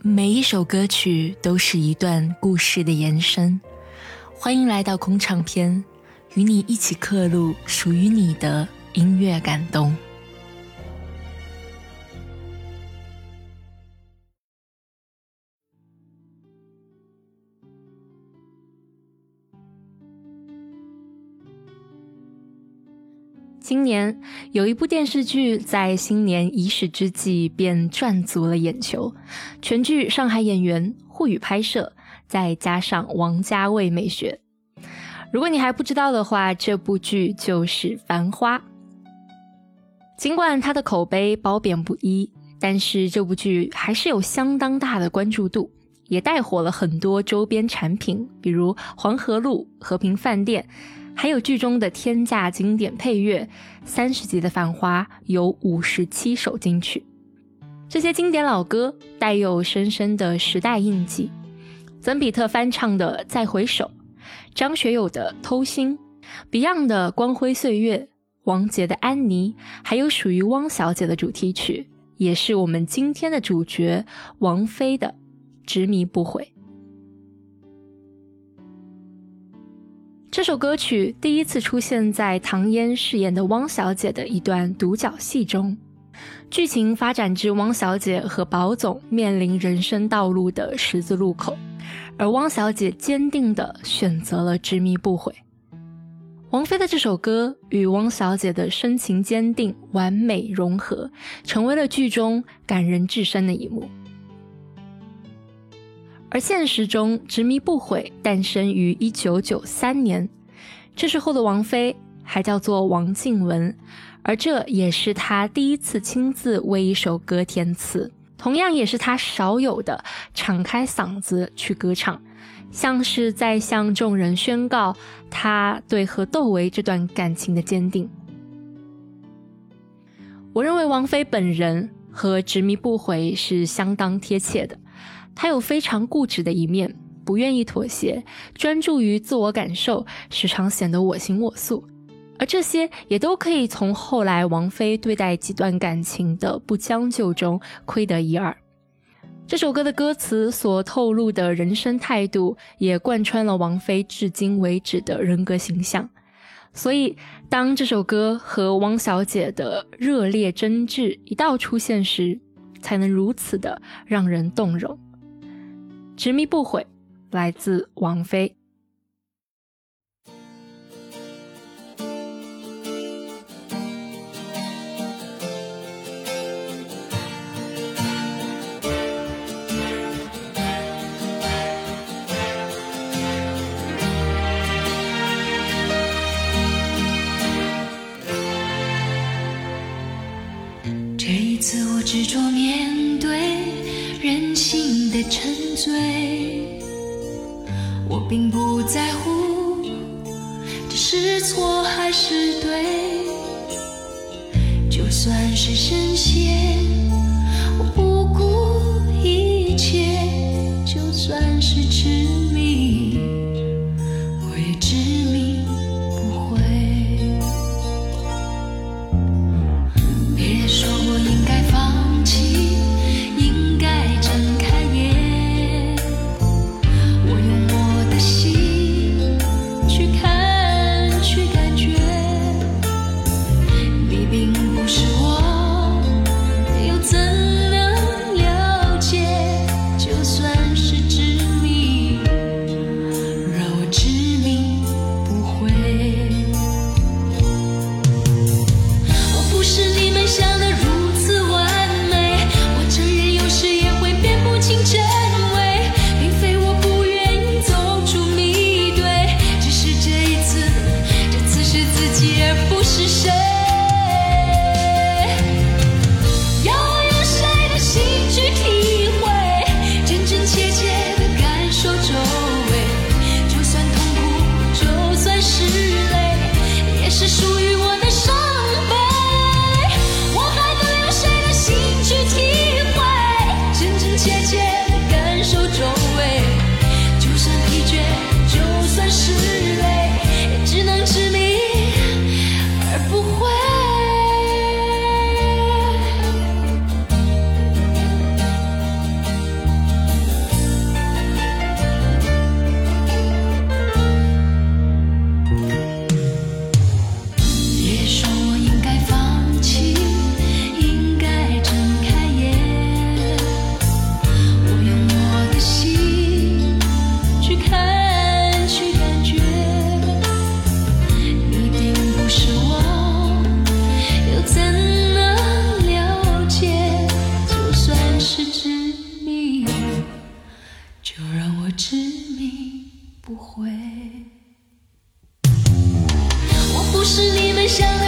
每一首歌曲都是一段故事的延伸。欢迎来到空唱片，与你一起刻录属于你的音乐感动。今年有一部电视剧在新年伊始之际便赚足了眼球，全剧上海演员沪语拍摄，再加上王家卫美学。如果你还不知道的话，这部剧就是《繁花》。尽管它的口碑褒贬不一，但是这部剧还是有相当大的关注度，也带火了很多周边产品，比如黄河路、和平饭店。还有剧中的天价经典配乐，三十集的《繁花》有五十七首金曲，这些经典老歌带有深深的时代印记。曾比特翻唱的《再回首》，张学友的《偷心》，Beyond 的《光辉岁月》，王杰的《安妮》，还有属于汪小姐的主题曲，也是我们今天的主角王菲的《执迷不悔》。这首歌曲第一次出现在唐嫣饰演的汪小姐的一段独角戏中，剧情发展至汪小姐和宝总面临人生道路的十字路口，而汪小姐坚定地选择了执迷不悔。王菲的这首歌与汪小姐的深情坚定完美融合，成为了剧中感人至深的一幕。而现实中，《执迷不悔》诞生于一九九三年，这时候的王菲还叫做王静雯，而这也是她第一次亲自为一首歌填词，同样也是她少有的敞开嗓子去歌唱，像是在向众人宣告她对和窦唯这段感情的坚定。我认为王菲本人和《执迷不悔》是相当贴切的。他有非常固执的一面，不愿意妥协，专注于自我感受，时常显得我行我素，而这些也都可以从后来王菲对待几段感情的不将就中窥得一二。这首歌的歌词所透露的人生态度，也贯穿了王菲至今为止的人格形象。所以，当这首歌和汪小姐的热烈真挚一道出现时，才能如此的让人动容。执迷不悔，来自王菲。这一次，我执着面对。任性的沉醉，我并不在乎这是错还是对，就算是深陷，我不顾一切，就算是痴迷，是你们相爱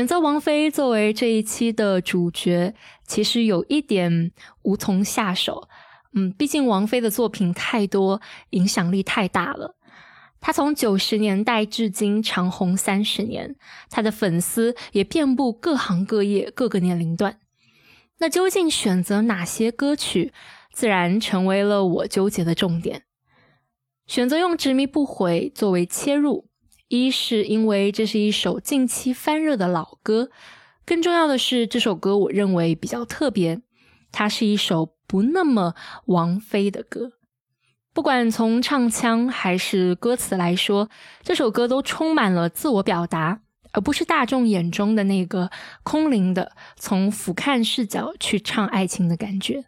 选择王菲作为这一期的主角，其实有一点无从下手。嗯，毕竟王菲的作品太多，影响力太大了。她从九十年代至今长红三十年，她的粉丝也遍布各行各业、各个年龄段。那究竟选择哪些歌曲，自然成为了我纠结的重点。选择用《执迷不悔》作为切入，一是因为这是一首近期翻热的老歌，更重要的是这首歌我认为比较特别，它是一首不那么王菲的歌。不管从唱腔还是歌词来说，这首歌都充满了自我表达，而不是大众眼中的那个空灵的从俯瞰视角去唱爱情的感觉。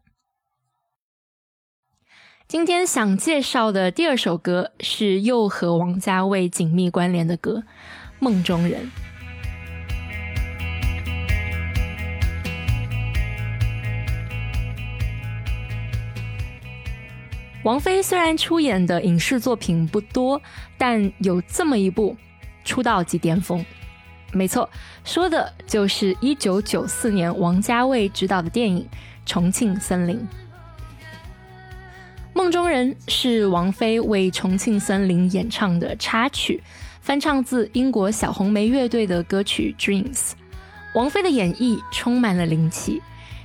今天想介绍的第二首歌是又和王家卫紧密关联的歌《梦中人》。王菲虽然出演的影视作品不多，但有这么一部出道即巅峰。没错，说的就是1994年王家卫执导的电影《重庆森林》。《梦中人》是王菲为《重庆森林》演唱的插曲，翻唱自英国小红莓乐队的歌曲《Dreams》。王菲的演绎充满了灵气，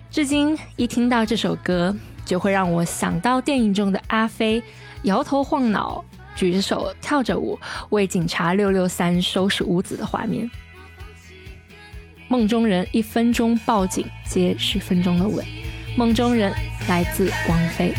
至今一听到这首歌，就会让我想到电影中的阿飞，摇头晃脑、举着手跳着舞，为警察六六三收拾屋子的画面。梦中人一分钟报警接十分钟的吻，梦中人来自王菲。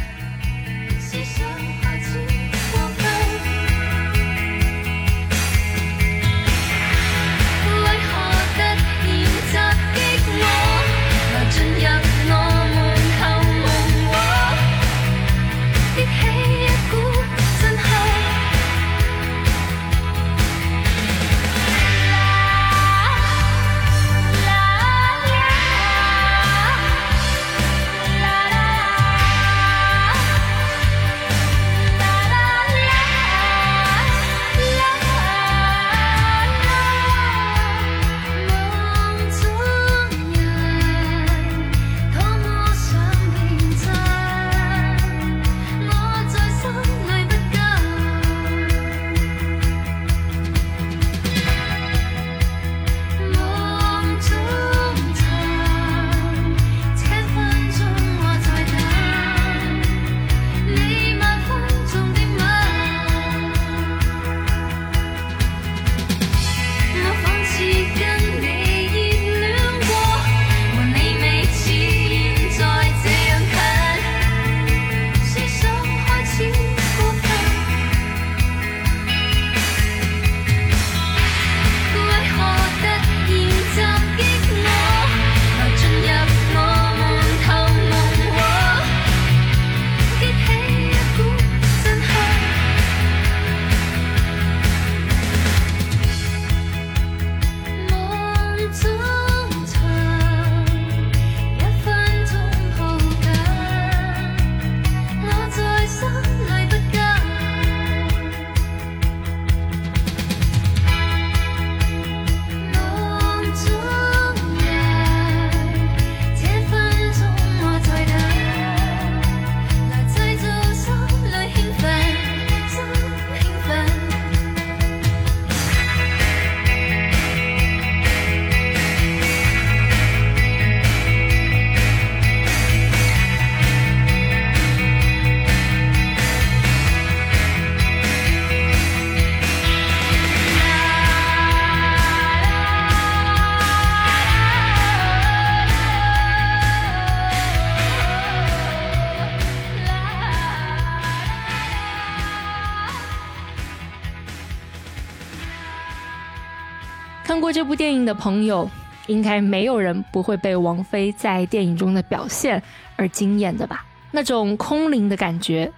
部电影的朋友，应该没有人不会被王菲在电影中的表现而惊艳的吧？那种空灵的感觉，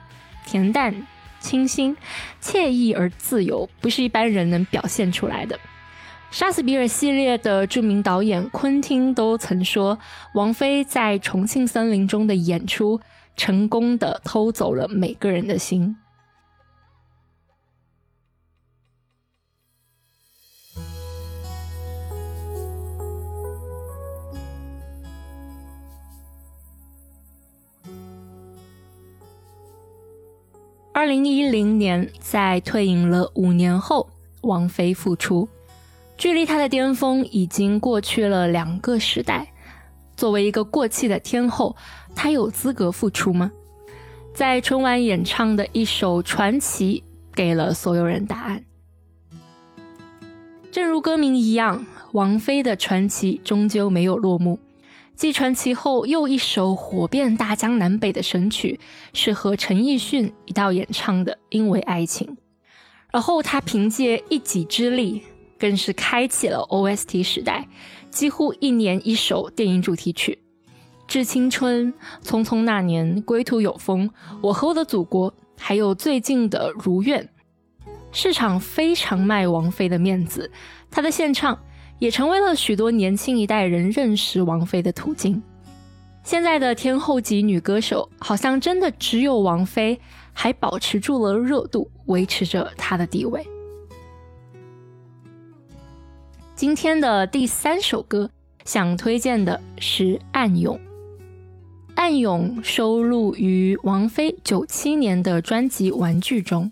恬淡、清新、惬意而自由，不是一般人能表现出来的。杀死比尔系列的著名导演昆汀都曾说，王菲在《重庆森林》中的演出，成功的偷走了每个人的心。二零一零年，在退隐了五年后，王菲复出，距离她的巅峰已经过去了两个时代。作为一个过气的天后，她有资格复出吗？在春晚演唱的一首《传奇》，给了所有人答案。正如歌名一样，王菲的传奇终究没有落幕。继传奇后又一首火遍大江南北的神曲，是和陈奕迅一道演唱的《因为爱情》。而后他凭借一己之力，更是开启了 OST 时代，几乎一年一首电影主题曲，《致青春》《匆匆那年》《归途有风》《我和我的祖国》，还有最近的《如愿》，市场非常卖王菲的面子，她的献唱。也成为了许多年轻一代人认识王菲的途径。现在的天后级女歌手，好像真的只有王菲还保持住了热度，维持着她的地位。今天的第三首歌，想推荐的是《暗涌》。《暗涌》收录于王菲九七年的专辑《玩具》中。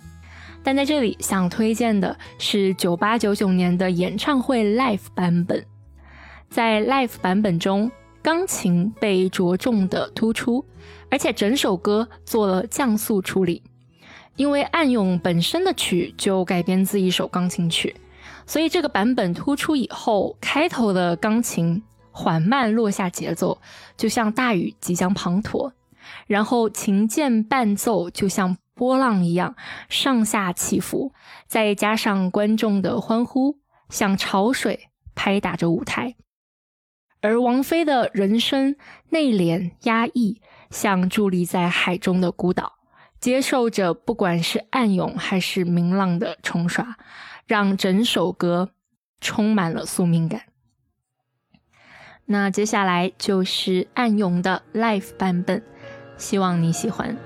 但在这里想推荐的是九八九九年的演唱会 live 版本，在 live 版本中，钢琴被着重的突出，而且整首歌做了降速处理。因为《暗涌》本身的曲就改编自一首钢琴曲，所以这个版本突出以后，开头的钢琴缓慢落下节奏，就像大雨即将滂沱，然后琴键伴奏就像。波浪一样上下起伏，再加上观众的欢呼，像潮水拍打着舞台。而王菲的人声内敛压抑，像伫立在海中的孤岛，接受着不管是暗涌还是明浪的冲刷，让整首歌充满了宿命感。那接下来就是暗涌的 live 版本，希望你喜欢。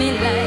me like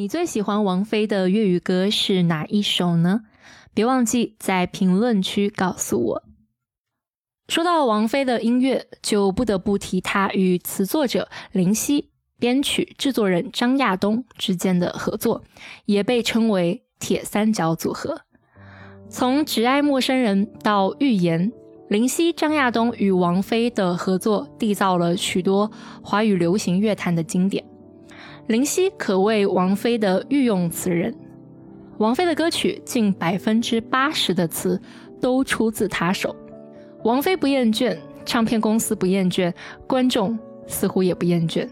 你最喜欢王菲的粤语歌是哪一首呢？别忘记在评论区告诉我。说到王菲的音乐，就不得不提她与词作者林夕、编曲制作人张亚东之间的合作，也被称为“铁三角组合”。从《只爱陌生人》到《预言》，林夕、张亚东与王菲的合作缔造了许多华语流行乐坛的经典。林夕可谓王菲的御用词人，王菲的歌曲近百分之八十的词都出自他手。王菲不厌倦，唱片公司不厌倦，观众似乎也不厌倦。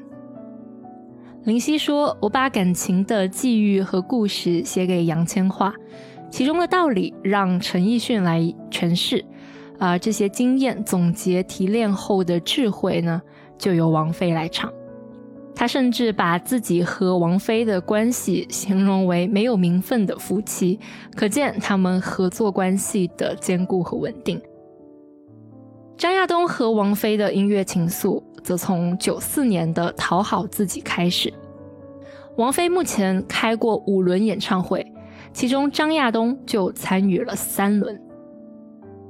林夕说：“我把感情的际遇和故事写给杨千嬅，其中的道理让陈奕迅来诠释，啊，这些经验总结提炼后的智慧呢，就由王菲来唱。”他甚至把自己和王菲的关系形容为没有名分的夫妻，可见他们合作关系的坚固和稳定。张亚东和王菲的音乐情愫则从九四年的《讨好自己》开始。王菲目前开过五轮演唱会，其中张亚东就参与了三轮。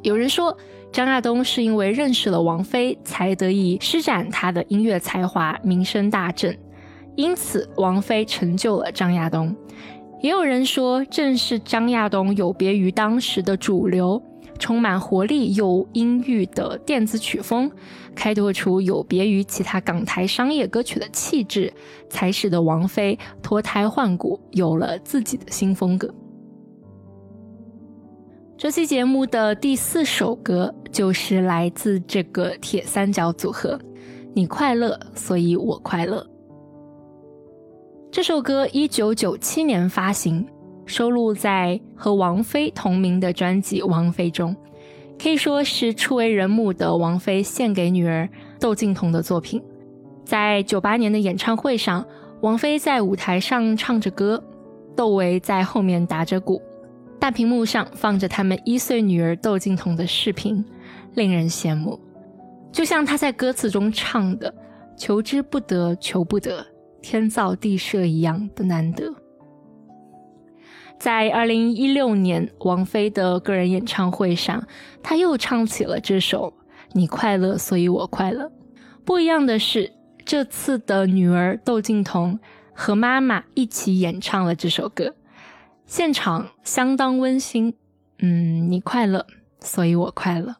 有人说。张亚东是因为认识了王菲，才得以施展他的音乐才华，名声大振。因此，王菲成就了张亚东。也有人说，正是张亚东有别于当时的主流，充满活力又阴郁的电子曲风，开拓出有别于其他港台商业歌曲的气质，才使得王菲脱胎换骨，有了自己的新风格。这期节目的第四首歌就是来自这个铁三角组合，你快乐，所以我快乐。这首歌一九九七年发行，收录在和王菲同名的专辑《王菲》中，可以说是初为人母的王菲献给女儿窦靖童的作品。在九八年的演唱会上，王菲在舞台上唱着歌，窦唯在后面打着鼓。大屏幕上放着他们一岁女儿窦靖童的视频，令人羡慕。就像他在歌词中唱的“求之不得，求不得，天造地设”一样的难得。在二零一六年王菲的个人演唱会上，他又唱起了这首《你快乐，所以我快乐》。不一样的是，这次的女儿窦靖童和妈妈一起演唱了这首歌，现场相当温馨。嗯，你快乐，所以我快乐。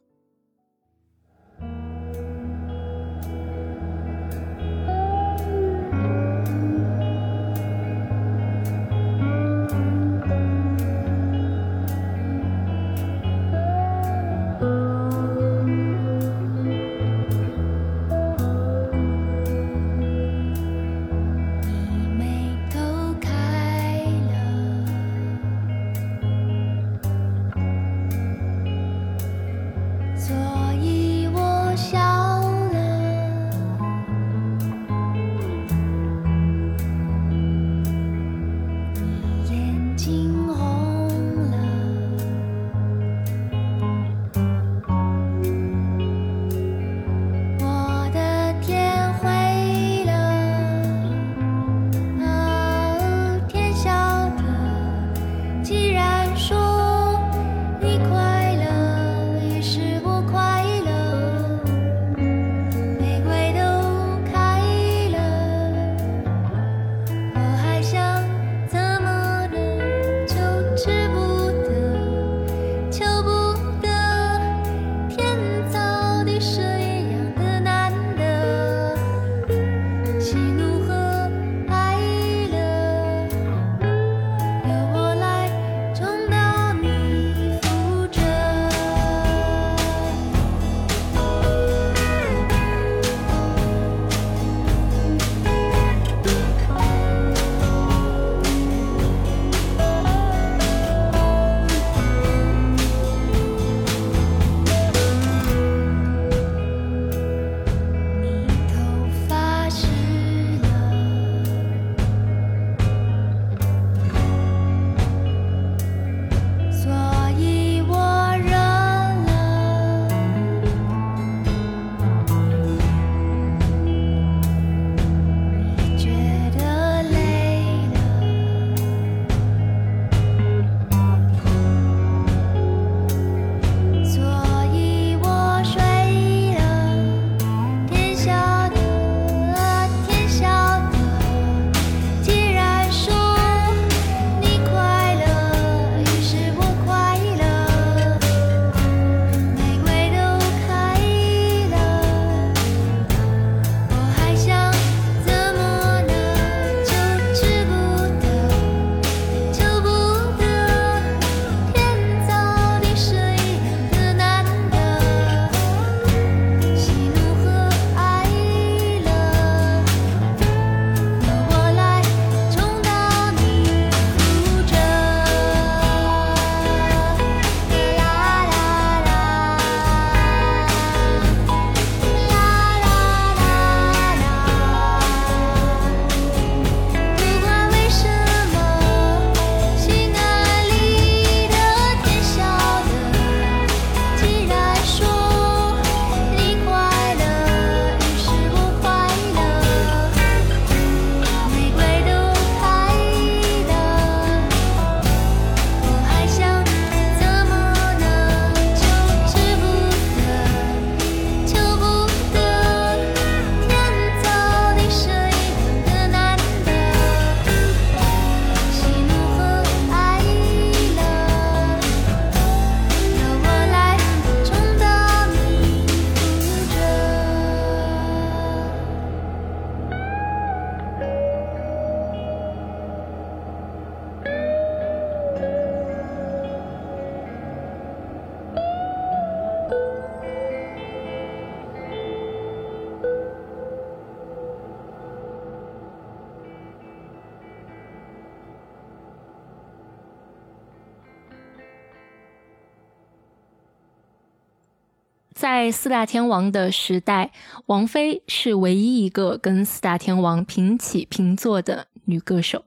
在四大天王的时代，王菲是唯一一个跟四大天王平起平坐的女歌手。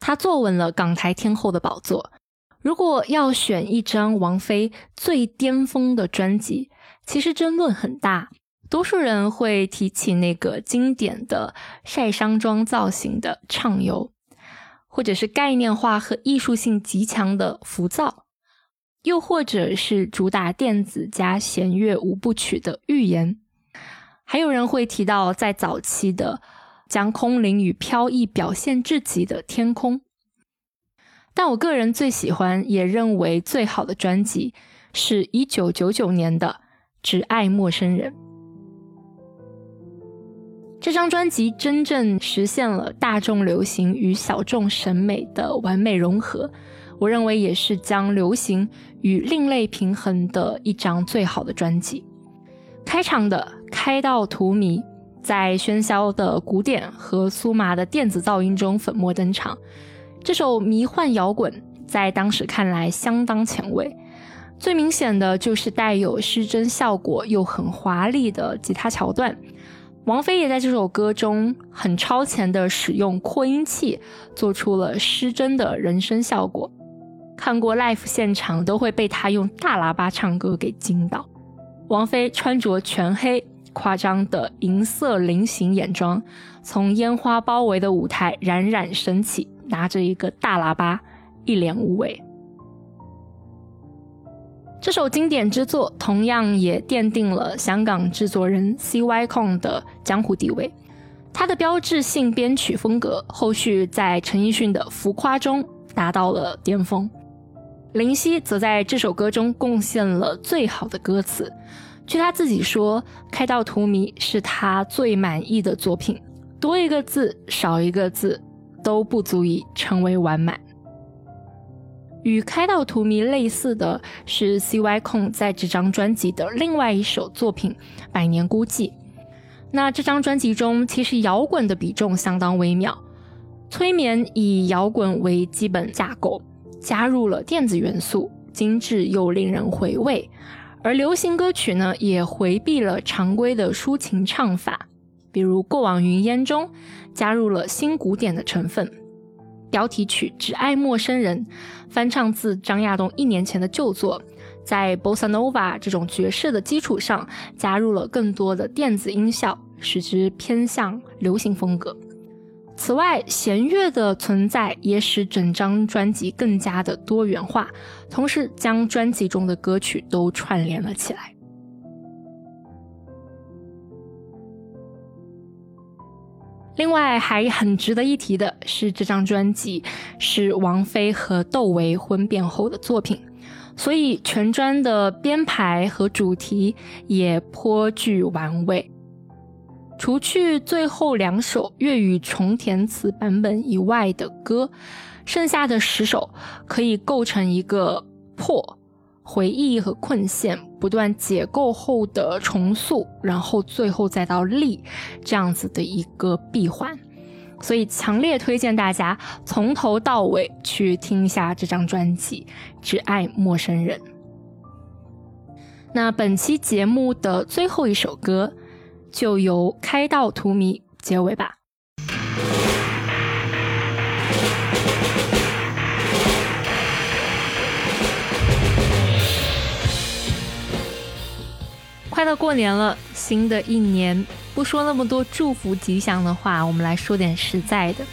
她坐稳了港台天后的宝座。如果要选一张王菲最巅峰的专辑，其实争论很大。多数人会提起那个经典的晒伤妆造型的《畅游》，或者是概念化和艺术性极强的《浮躁》。又或者是主打电子加弦乐五部曲的《预言》，还有人会提到在早期的将空灵与飘逸表现至极的《天空》，但我个人最喜欢也认为最好的专辑是一九九九年的《只爱陌生人》。这张专辑真正实现了大众流行与小众审美的完美融合，我认为也是将流行与另类平衡的一张最好的专辑。开场的《开到荼蘼》在喧嚣的古典和酥麻的电子噪音中粉墨登场，这首迷幻摇滚在当时看来相当前卫。最明显的就是带有失真效果又很华丽的吉他桥段。王菲也在这首歌中很超前的使用扩音器，做出了失真的人声效果。看过 live 现场都会被他用大喇叭唱歌给惊到。王菲穿着全黑、夸张的银色菱形眼妆，从烟花包围的舞台冉冉升起，拿着一个大喇叭，一脸无畏。这首经典之作同样也奠定了香港制作人 C.Y. Kong 的江湖地位。他的标志性编曲风格，后续在陈奕迅的《浮夸》中达到了巅峰。林夕则在这首歌中贡献了最好的歌词。据他自己说，《开到荼蘼》是他最满意的作品，多一个字，少一个字，都不足以成为完满。与《开到荼蘼》类似的是 C.Y. 控在这张专辑的另外一首作品《百年孤寂》。那这张专辑中，其实摇滚的比重相当微妙，催眠以摇滚为基本架构，加入了电子元素，精致又令人回味。而流行歌曲呢，也回避了常规的抒情唱法，比如《过往云烟》中加入了新古典的成分。标题曲《只爱陌生人》翻唱自张亚东一年前的旧作，在 Bossa Nova 这种爵士的基础上，加入了更多的电子音效，使之偏向流行风格。此外，弦乐的存在也使整张专辑更加的多元化，同时将专辑中的歌曲都串联了起来。另外还很值得一提的是，这张专辑是王菲和窦唯婚变后的作品，所以全专的编排和主题也颇具玩味。除去最后两首粤语重填词版本以外的歌，剩下的十首可以构成一个破。回忆和困陷不断解构后的重塑，然后最后再到立，这样子的一个闭环，所以强烈推荐大家从头到尾去听一下这张专辑《只爱陌生人》。那本期节目的最后一首歌，就由《开道荼蘼》结尾吧。快到过年了，新的一年不说那么多祝福吉祥的话，我们来说点实在的。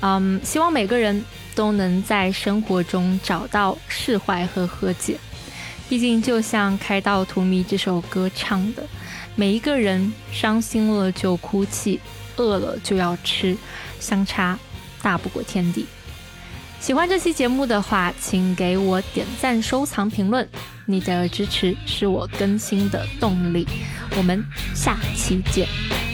嗯，希望每个人都能在生活中找到释怀和和解。毕竟，就像《开道荼蘼》这首歌唱的，每一个人伤心了就哭泣，饿了就要吃，相差大不过天地。喜欢这期节目的话，请给我点赞、收藏、评论。你的支持是我更新的动力。我们下期见。